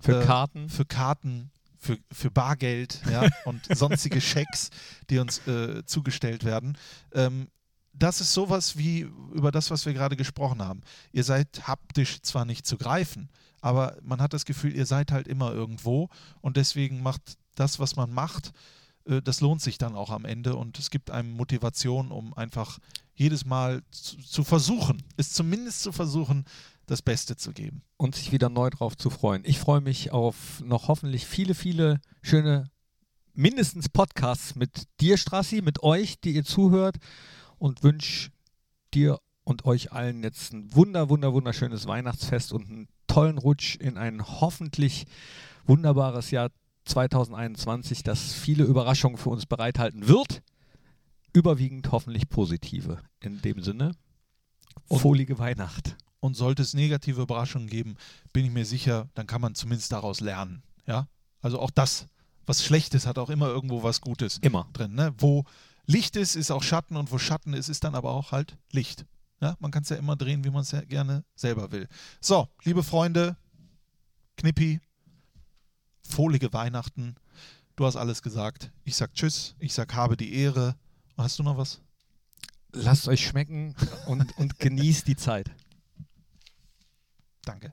für äh, Karten. für Karten, für, für Bargeld ja, und sonstige Schecks, die uns äh, zugestellt werden. Ähm, das ist sowas wie über das, was wir gerade gesprochen haben. Ihr seid haptisch zwar nicht zu greifen, aber man hat das Gefühl, ihr seid halt immer irgendwo und deswegen macht das, was man macht, äh, das lohnt sich dann auch am Ende und es gibt einem Motivation, um einfach jedes Mal zu, zu versuchen, es zumindest zu versuchen, das Beste zu geben. Und sich wieder neu drauf zu freuen. Ich freue mich auf noch hoffentlich viele, viele schöne, mindestens Podcasts mit dir, Strassi, mit euch, die ihr zuhört und wünsche dir und euch allen jetzt ein wunder, wunder, wunderschönes Weihnachtsfest und einen tollen Rutsch in ein hoffentlich wunderbares Jahr 2021, das viele Überraschungen für uns bereithalten wird. Überwiegend hoffentlich positive. In dem Sinne, fohlige Weihnacht. Und sollte es negative Überraschungen geben, bin ich mir sicher, dann kann man zumindest daraus lernen. Ja? Also auch das, was Schlechtes, hat auch immer irgendwo was Gutes immer drin. Ne? Wo Licht ist, ist auch Schatten und wo Schatten ist, ist dann aber auch halt Licht. Ja? Man kann es ja immer drehen, wie man es ja gerne selber will. So, liebe Freunde, Knippi, fohlige Weihnachten. Du hast alles gesagt. Ich sag Tschüss, ich sag habe die Ehre. Hast du noch was? Lasst euch schmecken und, und genießt die Zeit. Danke.